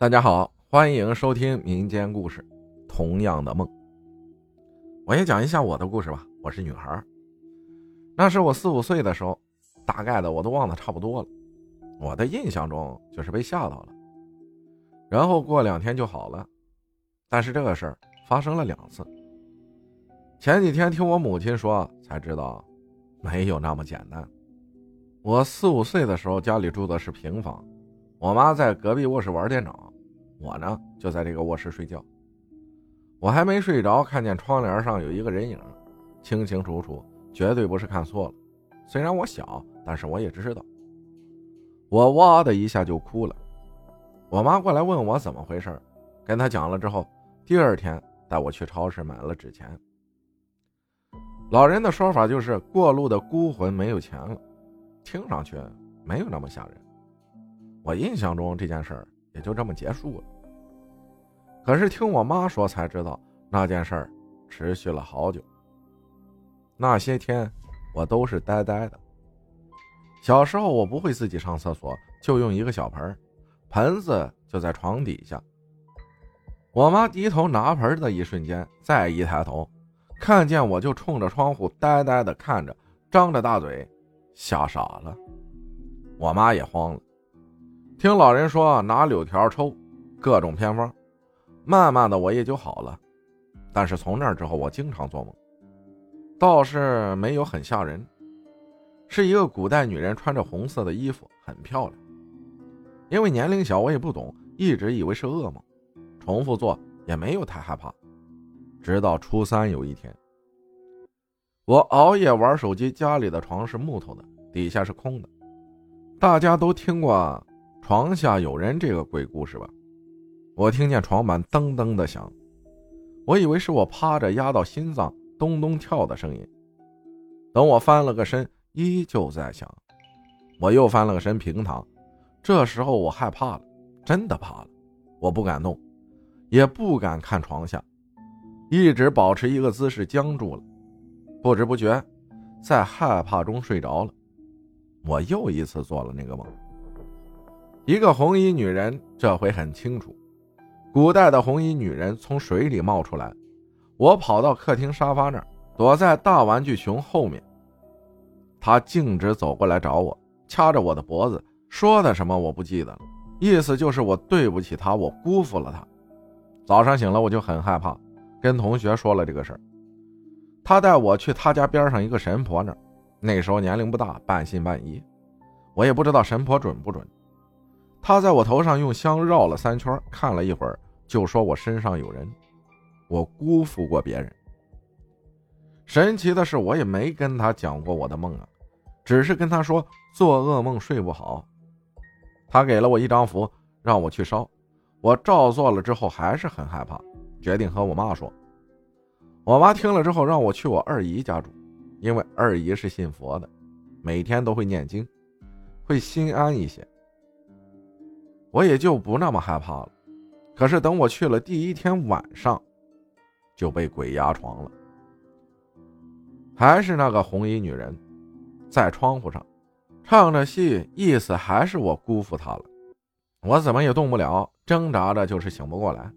大家好，欢迎收听民间故事《同样的梦》。我也讲一下我的故事吧。我是女孩，那是我四五岁的时候，大概的我都忘得差不多了。我的印象中就是被吓到了，然后过两天就好了。但是这个事儿发生了两次。前几天听我母亲说才知道，没有那么简单。我四五岁的时候，家里住的是平房，我妈在隔壁卧室玩电脑。我呢，就在这个卧室睡觉。我还没睡着，看见窗帘上有一个人影，清清楚楚，绝对不是看错了。虽然我小，但是我也知道。我哇的一下就哭了。我妈过来问我怎么回事，跟她讲了之后，第二天带我去超市买了纸钱。老人的说法就是过路的孤魂没有钱了，听上去没有那么吓人。我印象中这件事儿。也就这么结束了。可是听我妈说才知道，那件事儿持续了好久。那些天，我都是呆呆的。小时候我不会自己上厕所，就用一个小盆，盆子就在床底下。我妈低头拿盆的一瞬间，再一抬头，看见我就冲着窗户呆呆的看着，张着大嘴，吓傻了。我妈也慌了。听老人说拿柳条抽，各种偏方，慢慢的我也就好了。但是从那之后，我经常做梦，倒是没有很吓人，是一个古代女人穿着红色的衣服，很漂亮。因为年龄小，我也不懂，一直以为是噩梦，重复做也没有太害怕。直到初三有一天，我熬夜玩手机，家里的床是木头的，底下是空的，大家都听过。床下有人这个鬼故事吧，我听见床板噔噔的响，我以为是我趴着压到心脏咚咚跳的声音。等我翻了个身，依旧在响。我又翻了个身平躺，这时候我害怕了，真的怕了，我不敢动，也不敢看床下，一直保持一个姿势僵住了。不知不觉，在害怕中睡着了。我又一次做了那个梦。一个红衣女人，这回很清楚。古代的红衣女人从水里冒出来，我跑到客厅沙发那儿，躲在大玩具熊后面。她径直走过来找我，掐着我的脖子，说的什么我不记得了，意思就是我对不起她，我辜负了她。早上醒了我就很害怕，跟同学说了这个事儿。他带我去他家边上一个神婆那儿，那时候年龄不大，半信半疑，我也不知道神婆准不准。他在我头上用香绕了三圈，看了一会儿，就说我身上有人，我辜负过别人。神奇的是，我也没跟他讲过我的梦啊，只是跟他说做噩梦睡不好。他给了我一张符，让我去烧。我照做了之后，还是很害怕，决定和我妈说。我妈听了之后，让我去我二姨家住，因为二姨是信佛的，每天都会念经，会心安一些。我也就不那么害怕了，可是等我去了第一天晚上，就被鬼压床了。还是那个红衣女人，在窗户上唱着戏，意思还是我辜负她了。我怎么也动不了，挣扎着就是醒不过来。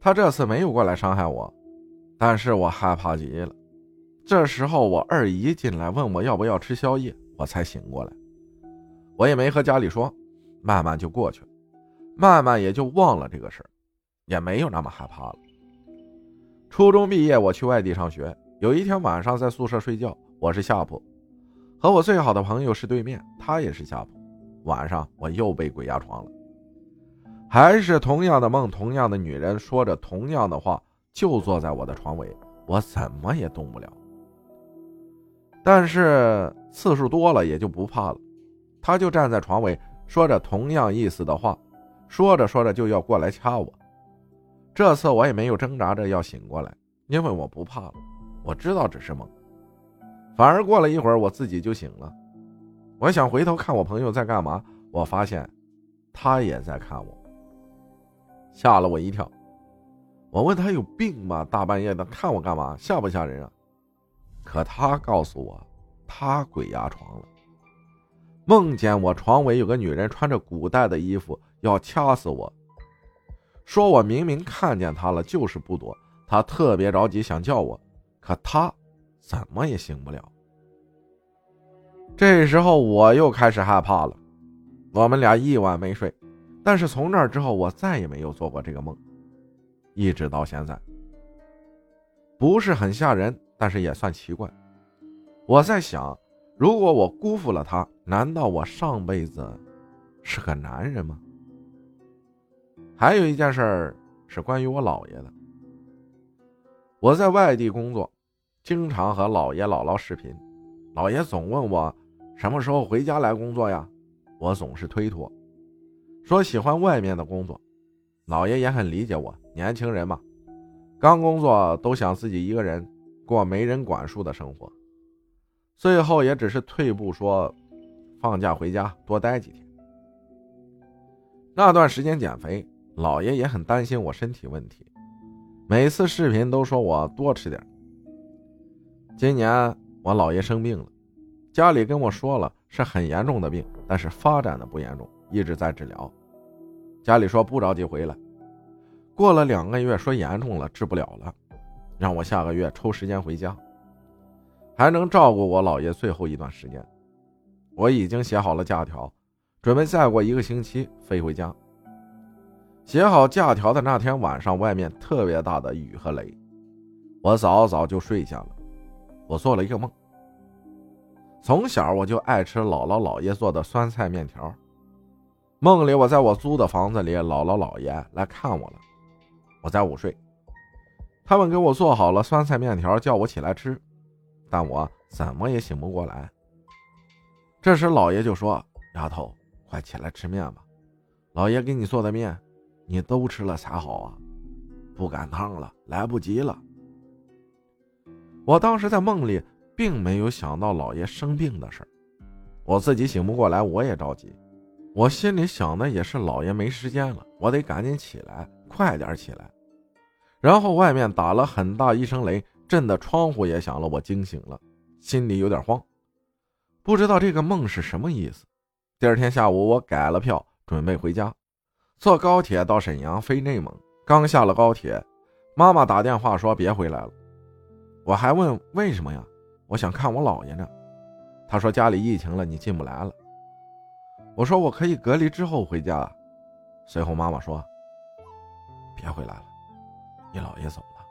她这次没有过来伤害我，但是我害怕极了。这时候我二姨进来问我要不要吃宵夜，我才醒过来。我也没和家里说，慢慢就过去了。慢慢也就忘了这个事儿，也没有那么害怕了。初中毕业，我去外地上学。有一天晚上在宿舍睡觉，我是下铺，和我最好的朋友是对面，他也是下铺。晚上我又被鬼压床了，还是同样的梦，同样的女人说着同样的话，就坐在我的床尾，我怎么也动不了。但是次数多了也就不怕了，他就站在床尾，说着同样意思的话。说着说着就要过来掐我，这次我也没有挣扎着要醒过来，因为我不怕了，我知道只是梦。反而过了一会儿，我自己就醒了。我想回头看我朋友在干嘛，我发现他也在看我，吓了我一跳。我问他有病吗？大半夜的看我干嘛？吓不吓人啊？可他告诉我，他鬼压床了，梦见我床尾有个女人穿着古代的衣服。要掐死我，说我明明看见她了，就是不躲。她特别着急想叫我，可她怎么也醒不了。这时候我又开始害怕了。我们俩一晚没睡，但是从那之后我再也没有做过这个梦，一直到现在。不是很吓人，但是也算奇怪。我在想，如果我辜负了他，难道我上辈子是个男人吗？还有一件事是关于我姥爷的。我在外地工作，经常和姥爷姥姥视频，姥爷总问我什么时候回家来工作呀。我总是推脱，说喜欢外面的工作。姥爷也很理解我，年轻人嘛，刚工作都想自己一个人过没人管束的生活。最后也只是退步，说放假回家多待几天。那段时间减肥，姥爷也很担心我身体问题，每次视频都说我多吃点。今年我姥爷生病了，家里跟我说了是很严重的病。但是发展的不严重，一直在治疗。家里说不着急回来，过了两个月说严重了，治不了了，让我下个月抽时间回家，还能照顾我姥爷最后一段时间。我已经写好了假条，准备再过一个星期飞回家。写好假条的那天晚上，外面特别大的雨和雷，我早早就睡下了。我做了一个梦。从小我就爱吃姥姥姥爷做的酸菜面条。梦里我在我租的房子里，姥姥姥爷来看我了。我在午睡，他们给我做好了酸菜面条，叫我起来吃，但我怎么也醒不过来。这时姥爷就说：“丫头，快起来吃面吧，姥爷给你做的面，你都吃了才好啊，不赶趟了，来不及了。”我当时在梦里。并没有想到老爷生病的事儿，我自己醒不过来，我也着急。我心里想的也是老爷没时间了，我得赶紧起来，快点起来。然后外面打了很大一声雷，震得窗户也响了，我惊醒了，心里有点慌，不知道这个梦是什么意思。第二天下午，我改了票，准备回家，坐高铁到沈阳飞内蒙。刚下了高铁，妈妈打电话说别回来了，我还问为什么呀？我想看我姥爷呢，他说家里疫情了，你进不来了。我说我可以隔离之后回家。随后妈妈说：“别回来了，你姥爷走了。”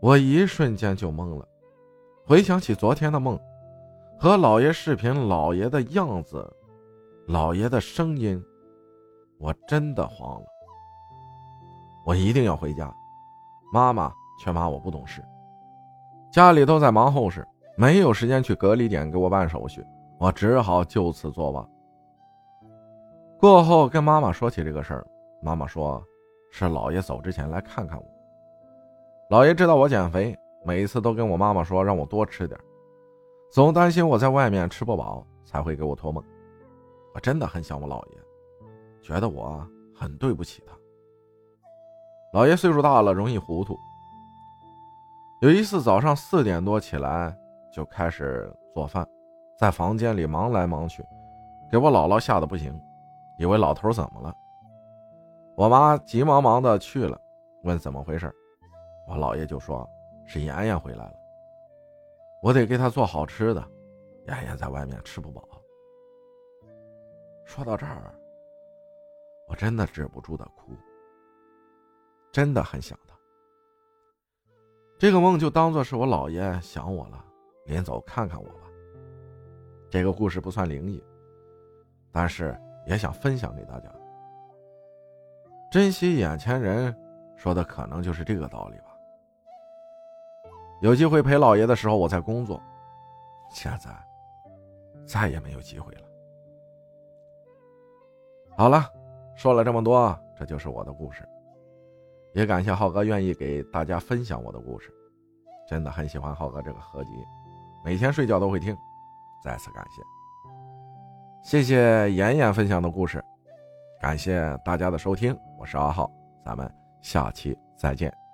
我一瞬间就懵了，回想起昨天的梦，和姥爷视频，姥爷的样子，姥爷的声音，我真的慌了。我一定要回家，妈妈却骂我不懂事。家里都在忙后事，没有时间去隔离点给我办手续，我只好就此作罢。过后跟妈妈说起这个事儿，妈妈说，是姥爷走之前来看看我。姥爷知道我减肥，每一次都跟我妈妈说让我多吃点，总担心我在外面吃不饱，才会给我托梦。我真的很想我姥爷，觉得我很对不起他。姥爷岁数大了，容易糊涂。有一次早上四点多起来就开始做饭，在房间里忙来忙去，给我姥姥吓得不行，以为老头怎么了。我妈急忙忙的去了，问怎么回事，我姥爷就说是妍妍回来了，我得给她做好吃的，妍妍在外面吃不饱。说到这儿，我真的止不住的哭，真的很想她。这个梦就当做是我姥爷想我了，临走看看我吧。这个故事不算灵异，但是也想分享给大家。珍惜眼前人，说的可能就是这个道理吧。有机会陪姥爷的时候，我在工作，现在再也没有机会了。好了，说了这么多，这就是我的故事。也感谢浩哥愿意给大家分享我的故事，真的很喜欢浩哥这个合集，每天睡觉都会听，再次感谢。谢谢妍妍分享的故事，感谢大家的收听，我是阿浩，咱们下期再见。